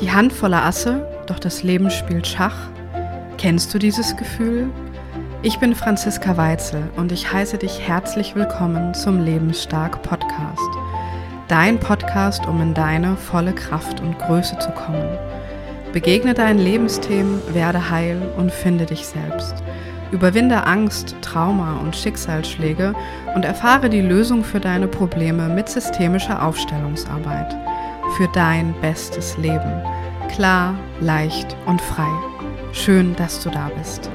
Die Hand voller Asse, doch das Leben spielt Schach. Kennst du dieses Gefühl? Ich bin Franziska Weitzel und ich heiße dich herzlich willkommen zum Lebensstark Podcast. Dein Podcast, um in deine volle Kraft und Größe zu kommen. Begegne deinen Lebensthemen, werde heil und finde dich selbst. Überwinde Angst, Trauma und Schicksalsschläge und erfahre die Lösung für deine Probleme mit systemischer Aufstellungsarbeit für dein bestes Leben. Klar, leicht und frei. Schön, dass du da bist.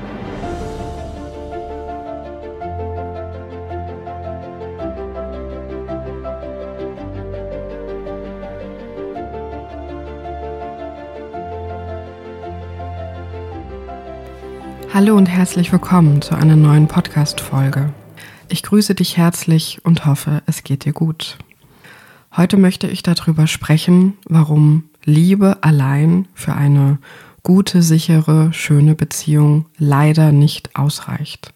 Hallo und herzlich willkommen zu einer neuen Podcast-Folge. Ich grüße dich herzlich und hoffe, es geht dir gut. Heute möchte ich darüber sprechen, warum Liebe allein für eine gute, sichere, schöne Beziehung leider nicht ausreicht.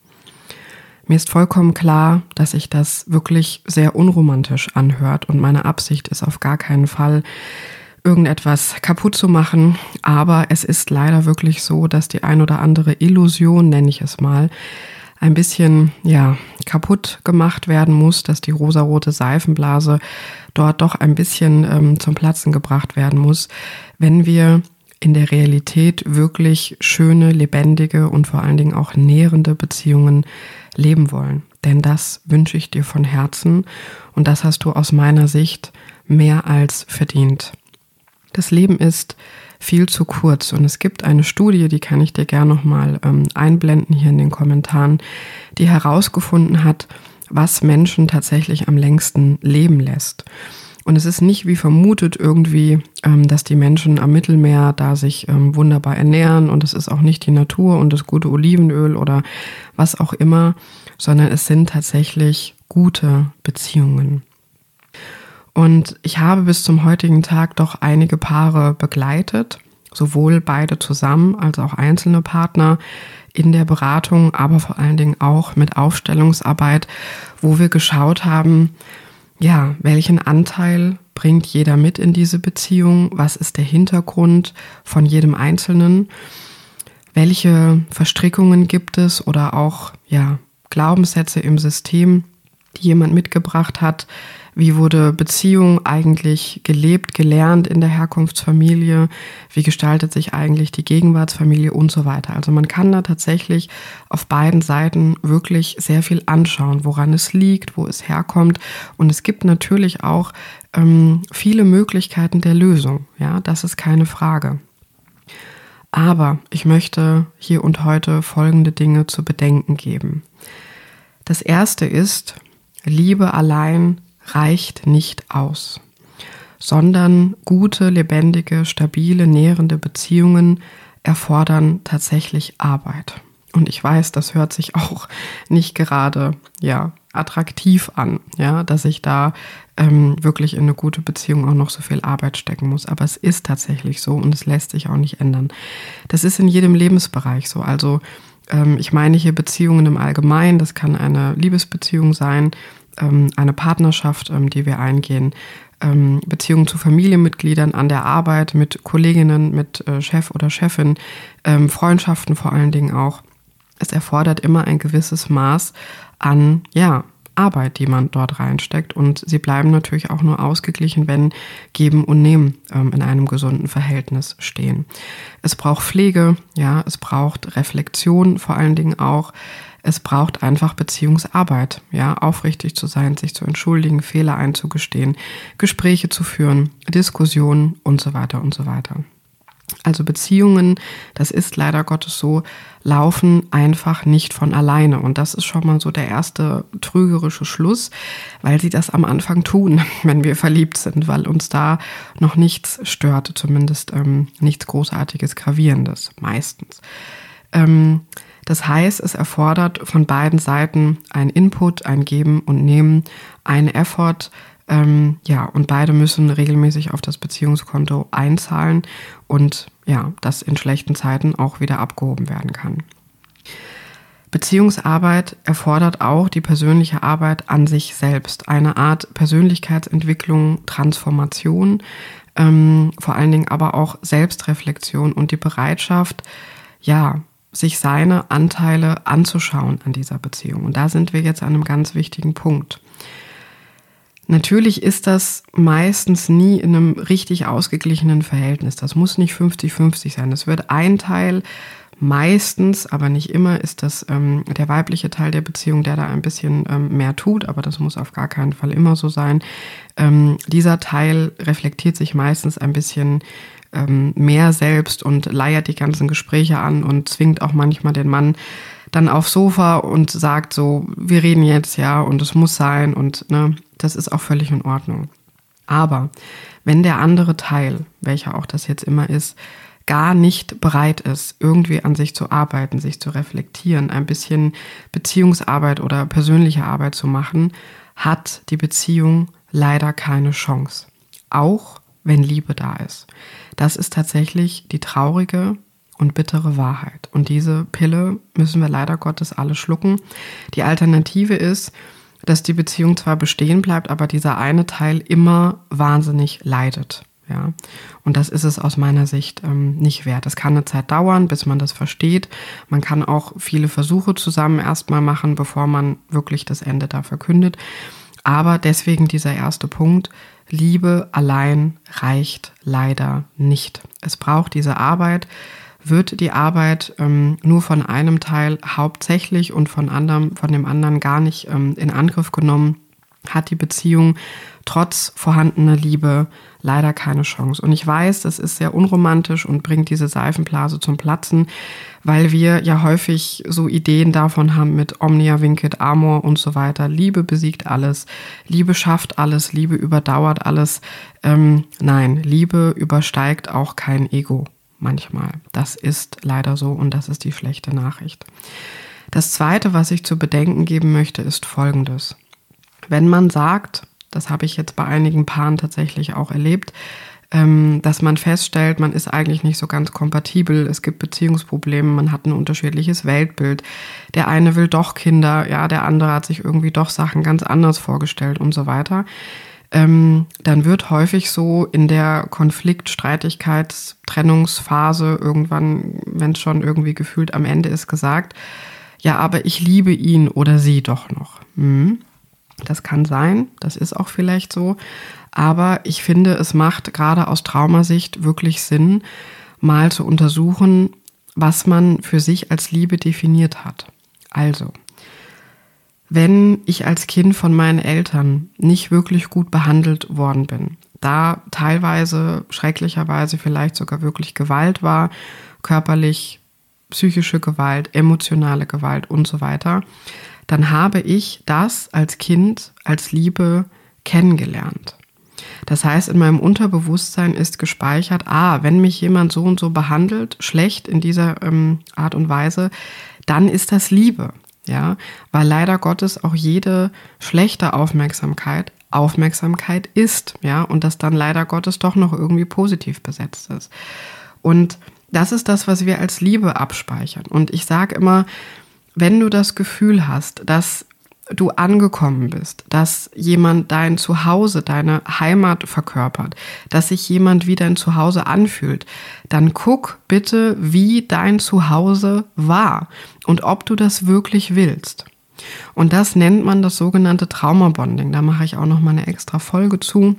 Mir ist vollkommen klar, dass sich das wirklich sehr unromantisch anhört und meine Absicht ist auf gar keinen Fall, irgendetwas kaputt zu machen. Aber es ist leider wirklich so, dass die ein oder andere Illusion, nenne ich es mal, ein bisschen ja kaputt gemacht werden muss, dass die rosarote Seifenblase dort doch ein bisschen ähm, zum Platzen gebracht werden muss, wenn wir in der Realität wirklich schöne, lebendige und vor allen Dingen auch nährende Beziehungen leben wollen. Denn das wünsche ich dir von Herzen und das hast du aus meiner Sicht mehr als verdient. Das Leben ist viel zu kurz. Und es gibt eine Studie, die kann ich dir gerne nochmal ähm, einblenden hier in den Kommentaren, die herausgefunden hat, was Menschen tatsächlich am längsten leben lässt. Und es ist nicht wie vermutet irgendwie, ähm, dass die Menschen am Mittelmeer da sich ähm, wunderbar ernähren und es ist auch nicht die Natur und das gute Olivenöl oder was auch immer, sondern es sind tatsächlich gute Beziehungen. Und ich habe bis zum heutigen Tag doch einige Paare begleitet, sowohl beide zusammen als auch einzelne Partner in der Beratung, aber vor allen Dingen auch mit Aufstellungsarbeit, wo wir geschaut haben, ja, welchen Anteil bringt jeder mit in diese Beziehung? Was ist der Hintergrund von jedem Einzelnen? Welche Verstrickungen gibt es oder auch, ja, Glaubenssätze im System, die jemand mitgebracht hat? Wie wurde Beziehung eigentlich gelebt, gelernt in der Herkunftsfamilie? Wie gestaltet sich eigentlich die Gegenwartsfamilie und so weiter? Also man kann da tatsächlich auf beiden Seiten wirklich sehr viel anschauen, woran es liegt, wo es herkommt. Und es gibt natürlich auch ähm, viele Möglichkeiten der Lösung. Ja, das ist keine Frage. Aber ich möchte hier und heute folgende Dinge zu bedenken geben. Das erste ist, Liebe allein reicht nicht aus, sondern gute, lebendige, stabile, nährende Beziehungen erfordern tatsächlich Arbeit. Und ich weiß, das hört sich auch nicht gerade, ja, attraktiv an, ja, dass ich da ähm, wirklich in eine gute Beziehung auch noch so viel Arbeit stecken muss. Aber es ist tatsächlich so und es lässt sich auch nicht ändern. Das ist in jedem Lebensbereich so. Also ähm, ich meine hier Beziehungen im Allgemeinen. Das kann eine Liebesbeziehung sein, eine Partnerschaft, ähm, die wir eingehen, ähm, Beziehungen zu Familienmitgliedern an der Arbeit, mit Kolleginnen, mit äh, Chef oder Chefin, ähm, Freundschaften vor allen Dingen auch. Es erfordert immer ein gewisses Maß an, ja, Arbeit, die man dort reinsteckt. Und sie bleiben natürlich auch nur ausgeglichen, wenn Geben und Nehmen ähm, in einem gesunden Verhältnis stehen. Es braucht Pflege, ja, es braucht Reflexion vor allen Dingen auch. Es braucht einfach Beziehungsarbeit, ja, aufrichtig zu sein, sich zu entschuldigen, Fehler einzugestehen, Gespräche zu führen, Diskussionen und so weiter und so weiter. Also Beziehungen, das ist leider Gottes so, laufen einfach nicht von alleine. Und das ist schon mal so der erste trügerische Schluss, weil sie das am Anfang tun, wenn wir verliebt sind, weil uns da noch nichts stört, zumindest ähm, nichts Großartiges, Gravierendes, meistens. Ähm, das heißt, es erfordert von beiden Seiten ein Input, ein Geben und Nehmen, ein Effort, ähm, ja, und beide müssen regelmäßig auf das Beziehungskonto einzahlen und ja, das in schlechten Zeiten auch wieder abgehoben werden kann. Beziehungsarbeit erfordert auch die persönliche Arbeit an sich selbst, eine Art Persönlichkeitsentwicklung, Transformation, ähm, vor allen Dingen aber auch Selbstreflexion und die Bereitschaft, ja, sich seine Anteile anzuschauen an dieser Beziehung. Und da sind wir jetzt an einem ganz wichtigen Punkt. Natürlich ist das meistens nie in einem richtig ausgeglichenen Verhältnis. Das muss nicht 50-50 sein. Es wird ein Teil, meistens, aber nicht immer, ist das ähm, der weibliche Teil der Beziehung, der da ein bisschen ähm, mehr tut, aber das muss auf gar keinen Fall immer so sein. Ähm, dieser Teil reflektiert sich meistens ein bisschen ähm, mehr selbst und leiert die ganzen Gespräche an und zwingt auch manchmal den Mann dann aufs Sofa und sagt so, wir reden jetzt, ja, und es muss sein und ne, das ist auch völlig in Ordnung. Aber wenn der andere Teil, welcher auch das jetzt immer ist, gar nicht bereit ist, irgendwie an sich zu arbeiten, sich zu reflektieren, ein bisschen Beziehungsarbeit oder persönliche Arbeit zu machen, hat die Beziehung leider keine Chance. Auch wenn Liebe da ist. Das ist tatsächlich die traurige und bittere Wahrheit. Und diese Pille müssen wir leider Gottes alle schlucken. Die Alternative ist, dass die Beziehung zwar bestehen bleibt, aber dieser eine Teil immer wahnsinnig leidet. Ja, und das ist es aus meiner Sicht ähm, nicht wert. Es kann eine Zeit dauern, bis man das versteht. Man kann auch viele Versuche zusammen erstmal machen, bevor man wirklich das Ende da verkündet. Aber deswegen dieser erste Punkt. Liebe allein reicht leider nicht. Es braucht diese Arbeit, wird die Arbeit ähm, nur von einem Teil hauptsächlich und von anderem, von dem anderen gar nicht ähm, in Angriff genommen, hat die Beziehung trotz vorhandener Liebe leider keine Chance. Und ich weiß, das ist sehr unromantisch und bringt diese Seifenblase zum Platzen, weil wir ja häufig so Ideen davon haben mit Omnia Vincit Amor und so weiter. Liebe besiegt alles, Liebe schafft alles, Liebe überdauert alles. Ähm, nein, Liebe übersteigt auch kein Ego manchmal. Das ist leider so und das ist die schlechte Nachricht. Das Zweite, was ich zu bedenken geben möchte, ist Folgendes. Wenn man sagt, das habe ich jetzt bei einigen Paaren tatsächlich auch erlebt, ähm, dass man feststellt, man ist eigentlich nicht so ganz kompatibel, es gibt Beziehungsprobleme, man hat ein unterschiedliches Weltbild. Der eine will doch Kinder, ja, der andere hat sich irgendwie doch Sachen ganz anders vorgestellt und so weiter ähm, dann wird häufig so in der Konflikt-, Streitigkeits-, Trennungsphase irgendwann, wenn es schon irgendwie gefühlt am Ende ist, gesagt, ja, aber ich liebe ihn oder sie doch noch. Hm. Das kann sein, das ist auch vielleicht so. Aber ich finde, es macht gerade aus Traumasicht wirklich Sinn, mal zu untersuchen, was man für sich als Liebe definiert hat. Also, wenn ich als Kind von meinen Eltern nicht wirklich gut behandelt worden bin, da teilweise schrecklicherweise vielleicht sogar wirklich Gewalt war, körperlich, psychische Gewalt, emotionale Gewalt und so weiter, dann habe ich das als Kind, als Liebe kennengelernt. Das heißt, in meinem Unterbewusstsein ist gespeichert, ah, wenn mich jemand so und so behandelt, schlecht in dieser ähm, Art und Weise, dann ist das Liebe ja, weil leider Gottes auch jede schlechte Aufmerksamkeit Aufmerksamkeit ist, ja, und das dann leider Gottes doch noch irgendwie positiv besetzt ist. Und das ist das, was wir als Liebe abspeichern. Und ich sage immer, wenn du das Gefühl hast, dass du angekommen bist, dass jemand dein Zuhause, deine Heimat verkörpert, dass sich jemand wie dein Zuhause anfühlt, dann guck bitte, wie dein Zuhause war und ob du das wirklich willst. Und das nennt man das sogenannte Traumabonding. Da mache ich auch noch mal eine extra Folge zu.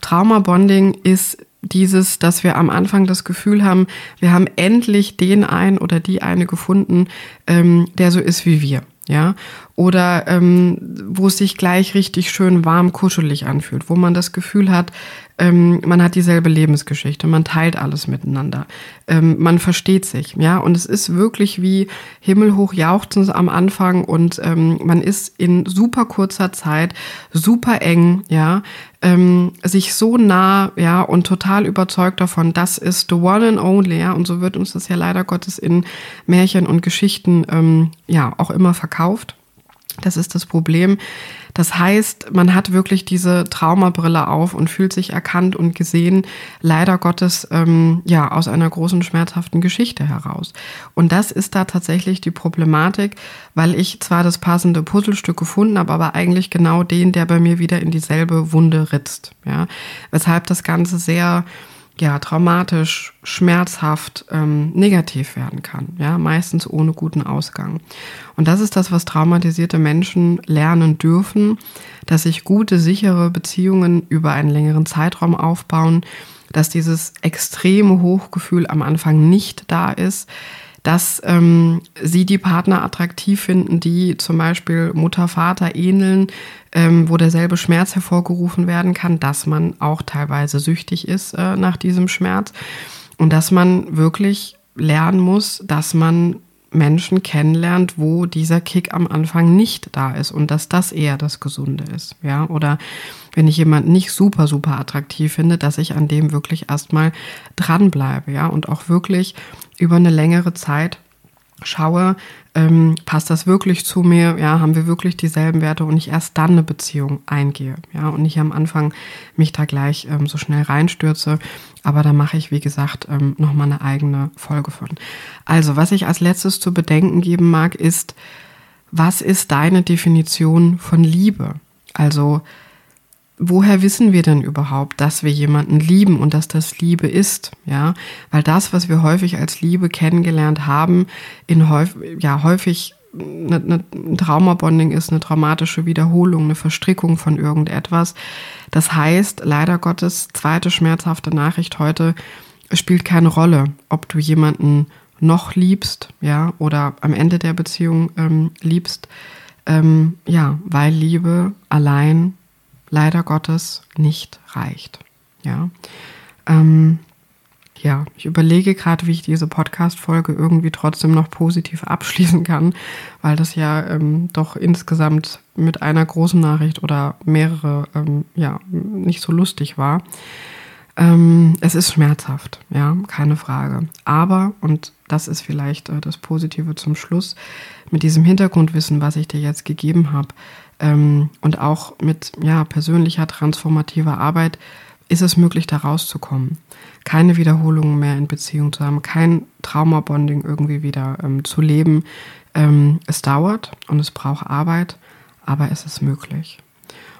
Traumabonding ist dieses, dass wir am Anfang das Gefühl haben, wir haben endlich den einen oder die eine gefunden, ähm, der so ist wie wir ja, oder ähm, wo es sich gleich richtig schön warm, kuschelig anfühlt, wo man das Gefühl hat, ähm, man hat dieselbe Lebensgeschichte, man teilt alles miteinander, ähm, man versteht sich, ja, und es ist wirklich wie himmelhoch jauchzend am Anfang und ähm, man ist in super kurzer Zeit super eng, ja, ähm, sich so nah, ja, und total überzeugt davon, das ist the one and only, ja, und so wird uns das ja leider Gottes in Märchen und Geschichten, ähm, ja, auch immer verkauft. Das ist das Problem. Das heißt, man hat wirklich diese Traumabrille auf und fühlt sich erkannt und gesehen, leider Gottes, ähm, ja, aus einer großen schmerzhaften Geschichte heraus. Und das ist da tatsächlich die Problematik, weil ich zwar das passende Puzzlestück gefunden habe, aber eigentlich genau den, der bei mir wieder in dieselbe Wunde ritzt. Ja, weshalb das Ganze sehr ja, traumatisch, schmerzhaft, ähm, negativ werden kann. Ja, meistens ohne guten Ausgang. Und das ist das, was traumatisierte Menschen lernen dürfen, dass sich gute, sichere Beziehungen über einen längeren Zeitraum aufbauen, dass dieses extreme Hochgefühl am Anfang nicht da ist, dass ähm, sie die Partner attraktiv finden, die zum Beispiel Mutter, Vater ähneln, ähm, wo derselbe Schmerz hervorgerufen werden kann, dass man auch teilweise süchtig ist äh, nach diesem Schmerz. Und dass man wirklich lernen muss, dass man Menschen kennenlernt, wo dieser Kick am Anfang nicht da ist und dass das eher das Gesunde ist, ja, oder wenn ich jemanden nicht super, super attraktiv finde, dass ich an dem wirklich erstmal dranbleibe, ja, und auch wirklich über eine längere Zeit schaue, ähm, passt das wirklich zu mir, ja, haben wir wirklich dieselben Werte und ich erst dann eine Beziehung eingehe, ja, und nicht am Anfang mich da gleich ähm, so schnell reinstürze, aber da mache ich, wie gesagt, ähm, nochmal eine eigene Folge von. Also, was ich als letztes zu bedenken geben mag, ist, was ist deine Definition von Liebe? Also, woher wissen wir denn überhaupt, dass wir jemanden lieben und dass das Liebe ist? Ja, weil das, was wir häufig als Liebe kennengelernt haben, in häufig, ja, häufig eine, eine, ein Traumabonding ist, eine traumatische Wiederholung, eine Verstrickung von irgendetwas. Das heißt, leider Gottes, zweite schmerzhafte Nachricht heute, es spielt keine Rolle, ob du jemanden noch liebst, ja, oder am Ende der Beziehung ähm, liebst, ähm, ja, weil Liebe allein leider Gottes nicht reicht. Ja, ähm, ja ich überlege gerade, wie ich diese Podcast-Folge irgendwie trotzdem noch positiv abschließen kann, weil das ja ähm, doch insgesamt mit einer großen Nachricht oder mehrere ähm, ja nicht so lustig war. Ähm, es ist schmerzhaft, ja, keine Frage. Aber, und das ist vielleicht äh, das Positive zum Schluss, mit diesem Hintergrundwissen, was ich dir jetzt gegeben habe, ähm, und auch mit ja, persönlicher transformativer Arbeit ist es möglich, da rauszukommen. Keine Wiederholungen mehr in Beziehung zu haben, kein Traumabonding irgendwie wieder ähm, zu leben. Ähm, es dauert und es braucht Arbeit, aber es ist möglich.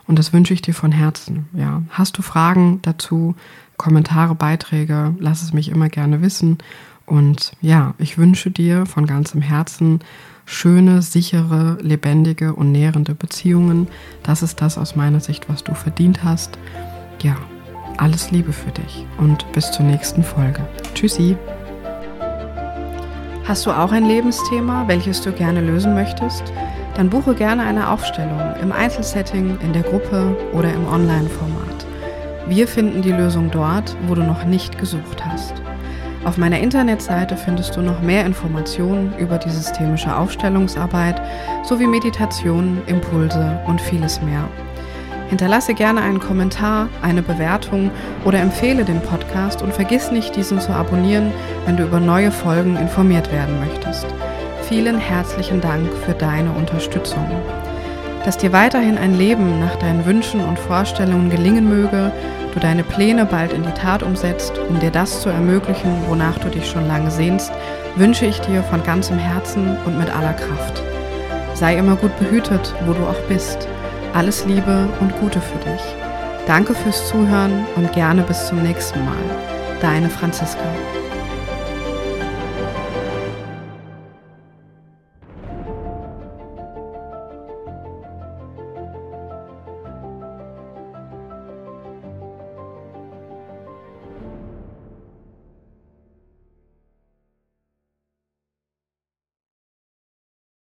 Und das wünsche ich dir von Herzen. Ja. Hast du Fragen dazu, Kommentare, Beiträge, lass es mich immer gerne wissen. Und ja, ich wünsche dir von ganzem Herzen schöne, sichere, lebendige und nährende Beziehungen. Das ist das aus meiner Sicht, was du verdient hast. Ja, alles Liebe für dich und bis zur nächsten Folge. Tschüssi. Hast du auch ein Lebensthema, welches du gerne lösen möchtest? Dann buche gerne eine Aufstellung im Einzelsetting, in der Gruppe oder im Online-Format. Wir finden die Lösung dort, wo du noch nicht gesucht hast. Auf meiner Internetseite findest du noch mehr Informationen über die systemische Aufstellungsarbeit sowie Meditationen, Impulse und vieles mehr. Hinterlasse gerne einen Kommentar, eine Bewertung oder empfehle den Podcast und vergiss nicht, diesen zu abonnieren, wenn du über neue Folgen informiert werden möchtest. Vielen herzlichen Dank für deine Unterstützung. Dass dir weiterhin ein Leben nach deinen Wünschen und Vorstellungen gelingen möge, du deine Pläne bald in die Tat umsetzt, um dir das zu ermöglichen, wonach du dich schon lange sehnst, wünsche ich dir von ganzem Herzen und mit aller Kraft. Sei immer gut behütet, wo du auch bist. Alles Liebe und Gute für dich. Danke fürs Zuhören und gerne bis zum nächsten Mal. Deine Franziska.